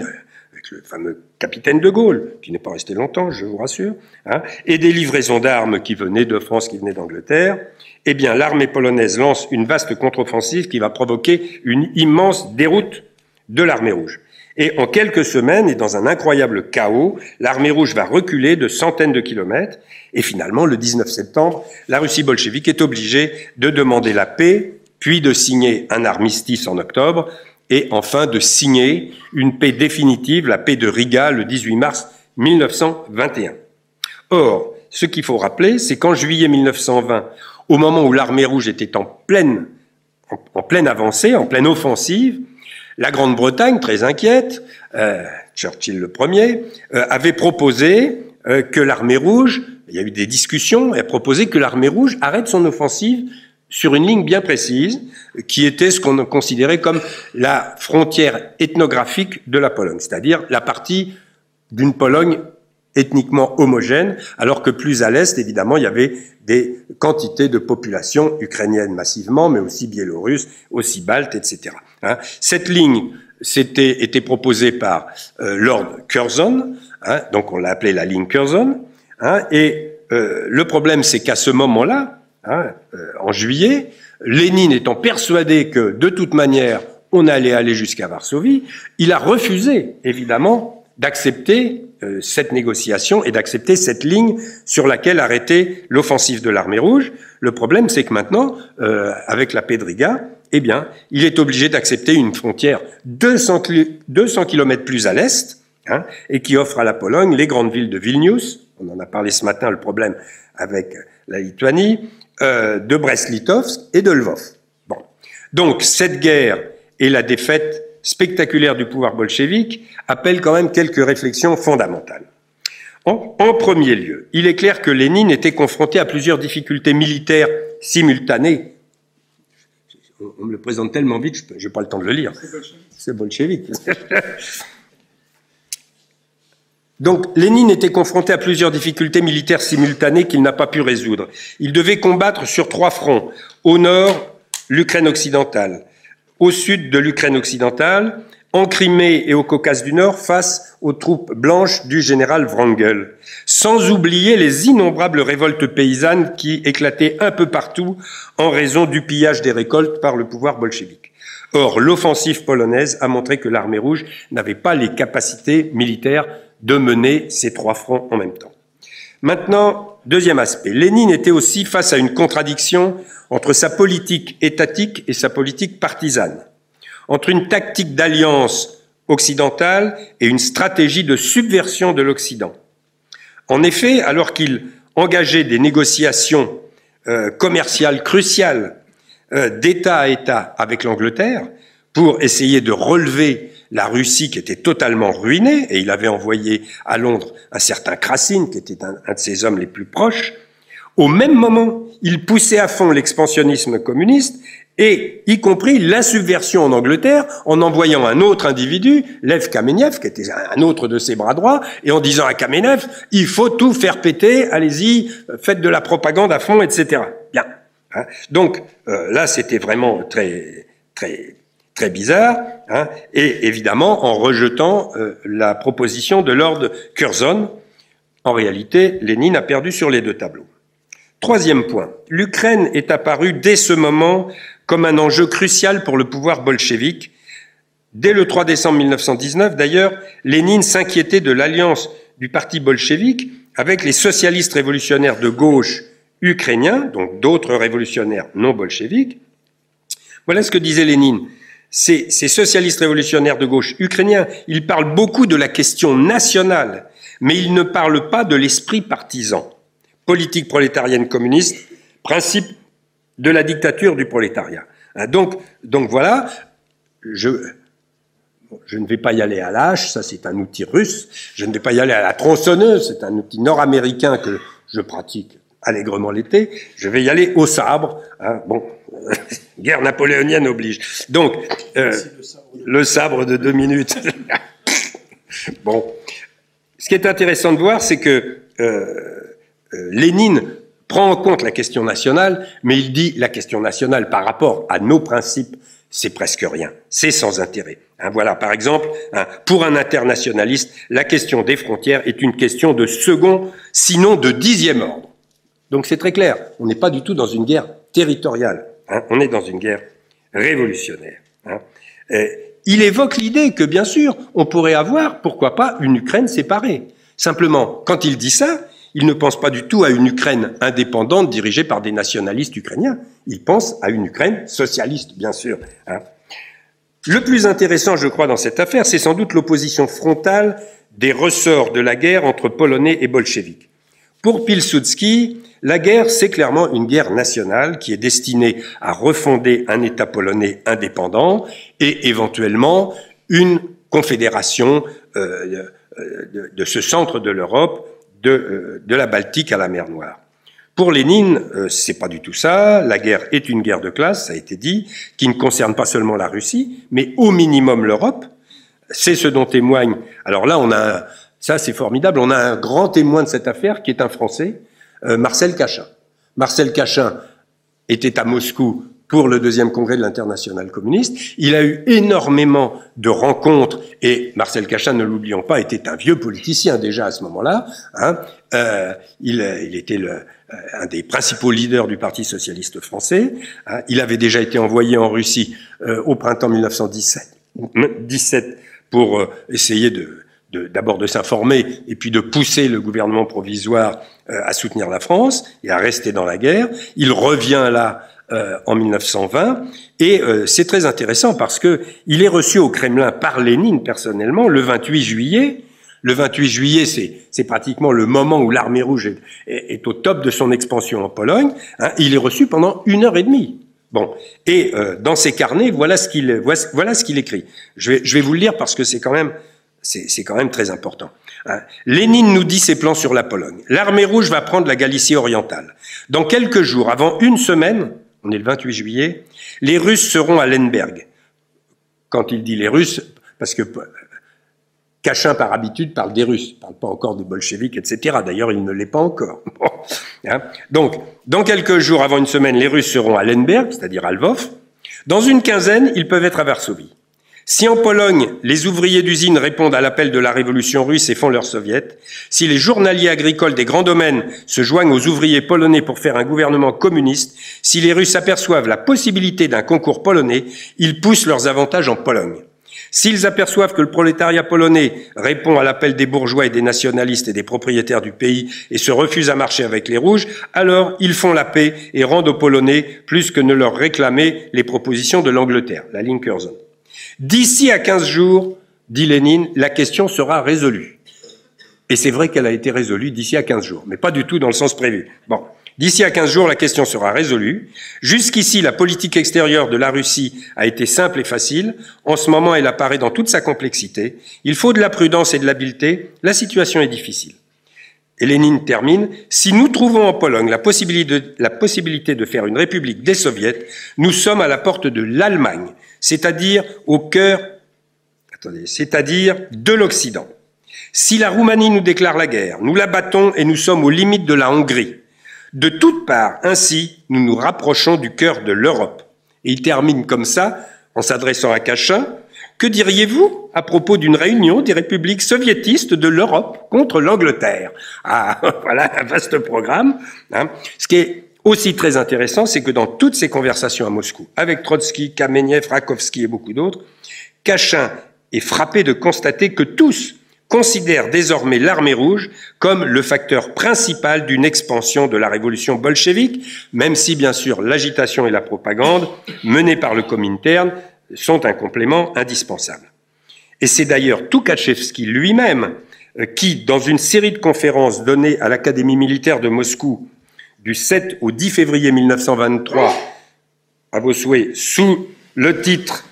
avec le fameux capitaine de Gaulle, qui n'est pas resté longtemps, je vous rassure, hein, et des livraisons d'armes qui venaient de France, qui venaient d'Angleterre, eh bien, l'armée polonaise lance une vaste contre-offensive qui va provoquer une immense déroute de l'armée rouge. Et en quelques semaines, et dans un incroyable chaos, l'armée rouge va reculer de centaines de kilomètres. Et finalement, le 19 septembre, la Russie bolchevique est obligée de demander la paix, puis de signer un armistice en octobre, et enfin de signer une paix définitive, la paix de Riga, le 18 mars 1921. Or, ce qu'il faut rappeler, c'est qu'en juillet 1920, au moment où l'armée rouge était en pleine, en pleine avancée, en pleine offensive, la Grande-Bretagne, très inquiète, euh, Churchill le premier, euh, avait proposé euh, que l'armée rouge, il y a eu des discussions, proposé que l'armée rouge arrête son offensive sur une ligne bien précise, qui était ce qu'on considérait comme la frontière ethnographique de la Pologne, c'est-à-dire la partie d'une Pologne ethniquement homogène, alors que plus à l'est, évidemment, il y avait des quantités de population ukrainienne massivement, mais aussi biélorusse, aussi balte, etc. Hein. Cette ligne c'était été proposée par euh, Lord Curzon, hein, donc on l'a appelée la ligne Curzon, hein, et euh, le problème c'est qu'à ce moment-là, hein, euh, en juillet, Lénine étant persuadé que de toute manière on allait aller jusqu'à Varsovie, il a refusé évidemment d'accepter euh, cette négociation et d'accepter cette ligne sur laquelle arrêter l'offensive de l'armée rouge. Le problème, c'est que maintenant, euh, avec la paix de Riga, eh bien, il est obligé d'accepter une frontière 200, 200 km plus à l'est, hein, et qui offre à la Pologne les grandes villes de Vilnius, on en a parlé ce matin, le problème avec la Lituanie, euh, de Brest-Litovsk et de Lvov. Bon. Donc, cette guerre et la défaite spectaculaire du pouvoir bolchevique appelle quand même quelques réflexions fondamentales. En, premier lieu, il est clair que Lénine était confronté à plusieurs difficultés militaires simultanées. On me le présente tellement vite, je n'ai pas le temps de le lire. C'est bolchevique. Donc Lénine était confronté à plusieurs difficultés militaires simultanées qu'il n'a pas pu résoudre. Il devait combattre sur trois fronts. Au nord, l'Ukraine occidentale au sud de l'Ukraine occidentale, en Crimée et au Caucase du Nord face aux troupes blanches du général Wrangel, sans oublier les innombrables révoltes paysannes qui éclataient un peu partout en raison du pillage des récoltes par le pouvoir bolchevique. Or, l'offensive polonaise a montré que l'armée rouge n'avait pas les capacités militaires de mener ces trois fronts en même temps. Maintenant, deuxième aspect. Lénine était aussi face à une contradiction entre sa politique étatique et sa politique partisane, entre une tactique d'alliance occidentale et une stratégie de subversion de l'Occident. En effet, alors qu'il engageait des négociations euh, commerciales cruciales euh, d'État à État avec l'Angleterre pour essayer de relever la Russie qui était totalement ruinée, et il avait envoyé à Londres un certain Krasine, qui était un de ses hommes les plus proches, Au même moment, il poussait à fond l'expansionnisme communiste et y compris la subversion en Angleterre en envoyant un autre individu, Lev Kamenev, qui était un autre de ses bras droits, et en disant à Kamenev, il faut tout faire péter, allez-y, faites de la propagande à fond, etc. Bien. Hein. Donc euh, là, c'était vraiment très, très, très bizarre, hein. et évidemment en rejetant euh, la proposition de Lord Curzon. En réalité, Lénine a perdu sur les deux tableaux. Troisième point, l'Ukraine est apparue dès ce moment comme un enjeu crucial pour le pouvoir bolchevique. Dès le 3 décembre 1919, d'ailleurs, Lénine s'inquiétait de l'alliance du parti bolchevique avec les socialistes révolutionnaires de gauche ukrainiens, donc d'autres révolutionnaires non bolcheviques. Voilà ce que disait Lénine. Ces, ces, socialistes révolutionnaires de gauche ukrainiens, ils parlent beaucoup de la question nationale, mais ils ne parlent pas de l'esprit partisan. Politique prolétarienne communiste, principe de la dictature du prolétariat. Hein, donc, donc voilà, je, ne vais pas y aller à l'âche, ça c'est un outil russe, je ne vais pas y aller à la tronçonneuse, c'est un outil nord-américain que je pratique allègrement l'été, je vais y aller au sabre, hein, bon, guerre napoléonienne oblige. Donc, euh, le sabre de deux minutes. bon, ce qui est intéressant de voir, c'est que euh, euh, Lénine prend en compte la question nationale, mais il dit la question nationale par rapport à nos principes, c'est presque rien, c'est sans intérêt. Hein, voilà, par exemple, hein, pour un internationaliste, la question des frontières est une question de second, sinon de dixième ordre. Donc c'est très clair, on n'est pas du tout dans une guerre territoriale, hein, on est dans une guerre révolutionnaire. il évoque l'idée que, bien sûr, on pourrait avoir, pourquoi pas, une Ukraine séparée. Simplement, quand il dit ça, il ne pense pas du tout à une Ukraine indépendante dirigée par des nationalistes ukrainiens. Il pense à une Ukraine socialiste, bien sûr. Hein. Le plus intéressant, je crois, dans cette affaire, c'est sans doute l'opposition frontale des ressorts de la guerre entre Polonais et Bolcheviques. Pour Pilsudski, la guerre, c'est clairement une guerre nationale qui est destinée à refonder un État polonais indépendant et éventuellement une confédération euh, de, de, ce centre de l'Europe euh, de, la Baltique à la mer Noire. Pour Lénine, euh, c'est pas du tout ça. La guerre est une guerre de classe, ça a été dit, qui ne concerne pas seulement la Russie, mais au minimum l'Europe. C'est ce dont témoigne. Alors là, on a ça, c'est formidable. On a un grand témoin de cette affaire qui est un Français, euh, Marcel Cachin. Marcel Cachin était à Moscou pour le deuxième congrès de l'international communiste. Il a eu énormément de rencontres et Marcel Cachin, ne l'oublions pas, était un vieux politicien déjà à ce moment-là. Hein. Euh, il, il, était euh, un des principaux leaders du Parti socialiste français. Hein. Il avait déjà été envoyé en Russie euh, au printemps 1917 17 pour euh, essayer de d'abord de, s'informer et puis de pousser le gouvernement provisoire euh, à soutenir la France et à rester dans la guerre. Il revient là euh, en 1920. Et euh, c'est très intéressant parce que il est reçu au Kremlin par Lénine personnellement le 28 juillet. Le 28 juillet, c'est pratiquement le moment où l'armée rouge est, au top de son expansion en Pologne. Hein. il est reçu pendant une heure et demie. Bon, et dans ses carnets, voilà ce qu'il voilà ce qu'il écrit. Je vais, je vais vous le lire parce que c'est quand même c'est quand même très important. Hein. Lénine nous dit ses plans sur la Pologne. L'armée rouge va prendre la Galicie orientale. Dans quelques jours, avant une semaine, on est le 28 juillet, les Russes seront à Lemberg. Quand il dit les Russes, parce que Cachin, par habitude, parle des Russes, il parle pas encore des bolcheviks, etc. D'ailleurs, il ne l'est pas encore. Hein. Donc, dans quelques jours, avant une semaine, les Russes seront à Lemberg, c'est-à-dire à Lvov. Dans une quinzaine, ils peuvent être à Varsovie. Si en Pologne, les ouvriers d'usine répondent à l'appel de la révolution russe et font leur soviet, si les journaliers agricoles des grands domaines se joignent aux ouvriers polonais pour faire un gouvernement communiste, si les Russes aperçoivent la possibilité d'un concours polonais, ils poussent leurs avantages en Pologne. S'ils aperçoivent que le prolétariat polonais répond à l'appel des bourgeois et des nationalistes et des propriétaires du pays et se refuse à marcher avec les rouges, alors ils font la paix et rendent aux Polonais plus que ne leur réclamer les propositions de l'Angleterre, la ligne Curzon. D'ici à 15 jours, dit Lénine, la question sera résolue. Et c'est vrai qu'elle a été résolue d'ici à 15 jours, mais pas du tout dans le sens prévu. Bon, d'ici à 15 jours, la question sera résolue. Jusqu'ici, la politique extérieure de la Russie a été simple et facile. En ce moment, elle apparaît dans toute sa complexité. Il faut de la prudence et de l'habileté. La situation est difficile. Et Lénine termine, si nous trouvons en Pologne la possibilité, de, la possibilité de faire une république des soviets, nous sommes à la porte de l'Allemagne, c'est-à-dire au cœur, attendez, c'est-à-dire de l'Occident. Si la Roumanie nous déclare la guerre, nous la battons et nous sommes aux limites de la Hongrie. De toutes parts, ainsi, nous nous rapprochons du cœur de l'Europe. Et il termine comme ça, en s'adressant à Cachin, que diriez-vous à propos d'une réunion des républiques soviétistes de l'Europe contre l'Angleterre? Ah, voilà un vaste programme. Hein. Ce qui aussi très intéressant, c'est que dans toutes ces conversations à Moscou, avec Trotsky, Kamenev, Rakovsky et beaucoup d'autres, Cachin est frappé de constater que tous considèrent désormais l'armée rouge comme le facteur principal d'une expansion de la révolution bolchevique, même si bien sûr l'agitation et la propagande menée par le Comintern sont un complément indispensable. Et c'est d'ailleurs Tukhachevsky lui-même euh, qui, dans une série de conférences données à l'Académie militaire de Moscou du 7 au 10 février 1923, à vos souhaits, sous le titre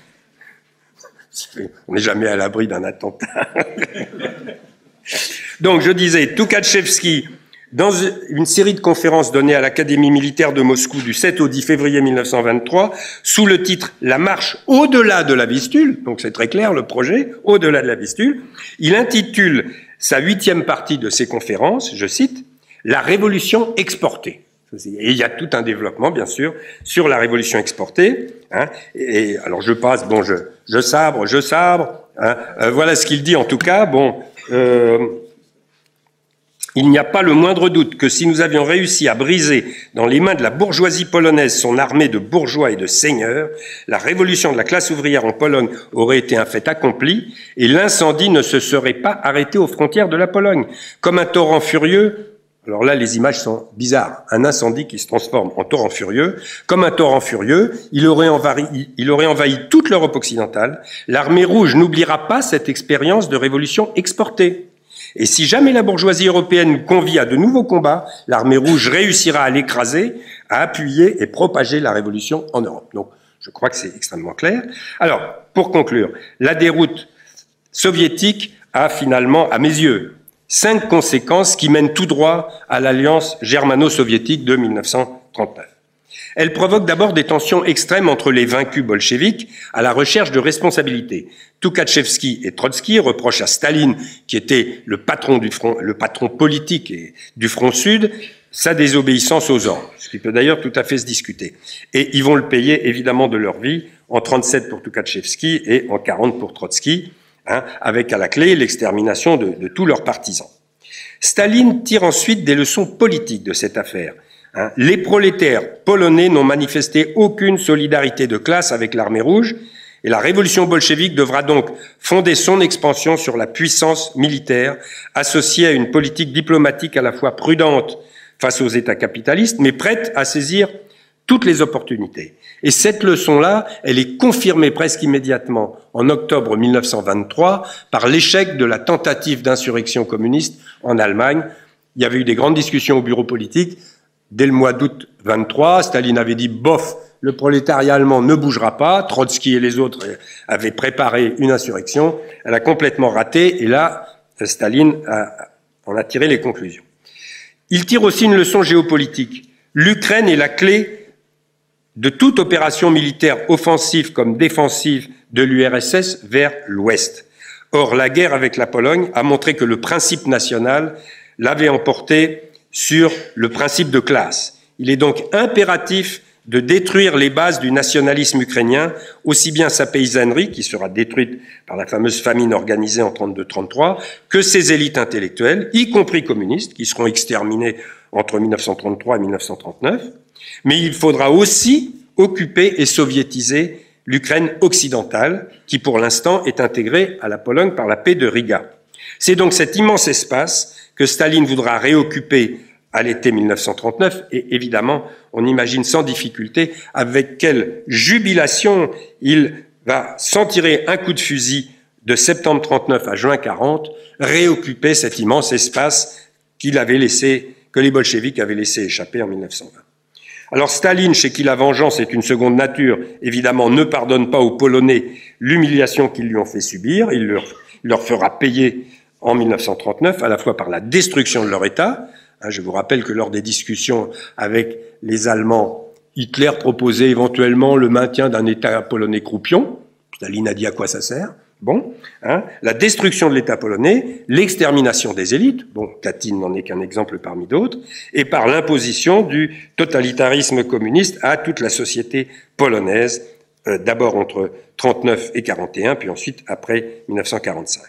on n'est jamais à l'abri d'un attentat. Donc, je disais, Tukhachevsky, dans une série de conférences données à l'Académie militaire de Moscou du 7 au 10 février 1923, sous le titre La marche au-delà de la Vistule, donc c'est très clair le projet, au-delà de la Vistule, il intitule sa huitième partie de ses conférences, je cite, La révolution exportée. Il y a tout un développement, bien sûr, sur la révolution exportée. Hein. Et, alors je passe, bon, je, je sabre, je sabre. Hein. Euh, voilà ce qu'il dit en tout cas. Bon, euh, il n'y a pas le moindre doute que si nous avions réussi à briser dans les mains de la bourgeoisie polonaise son armée de bourgeois et de seigneurs, la révolution de la classe ouvrière en Pologne aurait été un fait accompli et l'incendie ne se serait pas arrêté aux frontières de la Pologne. Comme un torrent furieux, alors là, les images sont bizarres. Un incendie qui se transforme en torrent furieux. Comme un torrent furieux, il aurait, envahi, toute l'Europe occidentale. L'armée rouge n'oubliera pas cette expérience de révolution exportée. Et si jamais la bourgeoisie européenne convie à de nouveaux combats, l'armée rouge réussira à l'écraser, à appuyer et propager la révolution en Europe. Donc, je crois que c'est extrêmement clair. Alors, pour conclure, la déroute soviétique a finalement, à mes yeux, cinq conséquences qui mènent tout droit à l'alliance germano-soviétique de 1939. Elle provoque d'abord des tensions extrêmes entre les vaincus bolcheviques à la recherche de responsabilité. Tukhachevsky et Trotsky reprochent à Staline, qui était le patron du front, le patron politique et du front sud, sa désobéissance aux ordres, ce qui peut d'ailleurs tout à fait se discuter. Et ils vont le payer évidemment de leur vie, en 37 pour Tukhachevsky et en 40 pour Trotsky. Hein, avec à la clé l'extermination de, de, tous leurs partisans. Staline tire ensuite des leçons politiques de cette affaire. Hein. Les prolétaires polonais n'ont manifesté aucune solidarité de classe avec l'armée rouge, et la révolution bolchevique devra donc fonder son expansion sur la puissance militaire, associée à une politique diplomatique à la fois prudente face aux États capitalistes, mais prête à saisir toutes les opportunités. Et cette leçon-là, elle est confirmée presque immédiatement en octobre 1923 par l'échec de la tentative d'insurrection communiste en Allemagne. Il y avait eu des grandes discussions au bureau politique. Dès le mois d'août 23, Staline avait dit bof, le prolétariat allemand ne bougera pas. Trotsky et les autres avaient préparé une insurrection. Elle a complètement raté et là, Staline en a tiré les conclusions. Il tire aussi une leçon géopolitique. L'Ukraine est la clé de toute opération militaire offensive comme défensive de l'URSS vers l'Ouest. Or, la guerre avec la Pologne a montré que le principe national l'avait emporté sur le principe de classe. Il est donc impératif de détruire les bases du nationalisme ukrainien, aussi bien sa paysannerie, qui sera détruite par la fameuse famine organisée en 32-33, que ses élites intellectuelles, y compris communistes, qui seront exterminées entre 1933 et 1939, mais il faudra aussi occuper et soviétiser l'Ukraine occidentale, qui pour l'instant est intégrée à la Pologne par la paix de Riga. C'est donc cet immense espace que Staline voudra réoccuper à l'été 1939, et évidemment, on imagine sans difficulté avec quelle jubilation il va s'en tirer un coup de fusil de septembre 39 à juin 40, réoccuper cet immense espace qu'il avait laissé, que les bolcheviks avaient laissé échapper en 1920. Alors Staline, chez qui la vengeance est une seconde nature, évidemment ne pardonne pas aux Polonais l'humiliation qu'ils lui ont fait subir, il leur, fera payer en 1939, à la fois par la destruction de leur État. Hein, je vous rappelle que lors des discussions avec les Allemands, Hitler proposait éventuellement le maintien d'un État polonais croupion. Staline a dit à quoi ça sert. Bon, hein, la destruction de l'État polonais, l'extermination des élites, bon, Katyn n'en est qu'un exemple parmi d'autres, et par l'imposition du totalitarisme communiste à toute la société polonaise, euh, d'abord entre 39 et 41, puis ensuite après 1945.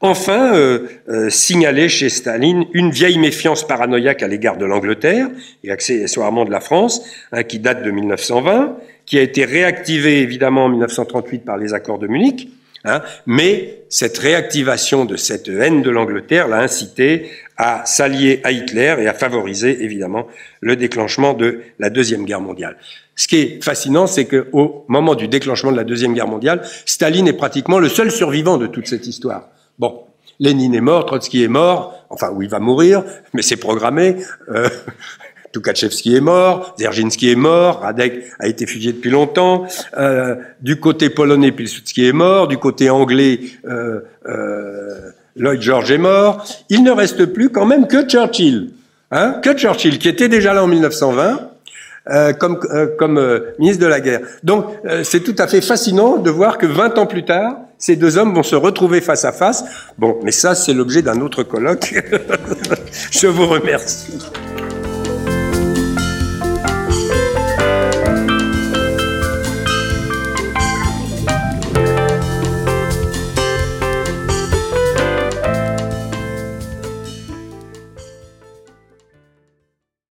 Enfin, euh, euh, signaler chez Staline une vieille méfiance paranoïaque à l'égard de l'Angleterre et accessoirement de la France, hein, qui date de 1920, qui a été réactivée évidemment en 1938 par les accords de Munich, Hein, mais cette réactivation de cette haine de l'Angleterre l'a incité à s'allier à Hitler et à favoriser évidemment le déclenchement de la Deuxième Guerre mondiale. Ce qui est fascinant, c'est qu'au moment du déclenchement de la Deuxième Guerre mondiale, Staline est pratiquement le seul survivant de toute cette histoire. Bon, Lénine est mort, Trotsky est mort, enfin, où il va mourir, mais c'est programmé. Euh, Tukhachevski est mort, Zerginski est mort, Radek a été fusillé depuis longtemps. Euh, du côté polonais, Pilsudski est mort. Du côté anglais, euh, euh, Lloyd George est mort. Il ne reste plus quand même que Churchill. Hein que Churchill, qui était déjà là en 1920. Euh, comme, euh, comme euh, ministre de la guerre. Donc c'est tout à fait fascinant de voir que 20 ans plus tard, ces deux hommes vont se retrouver face à face. Bon, mais ça c'est l'objet d'un autre colloque. Je vous remercie.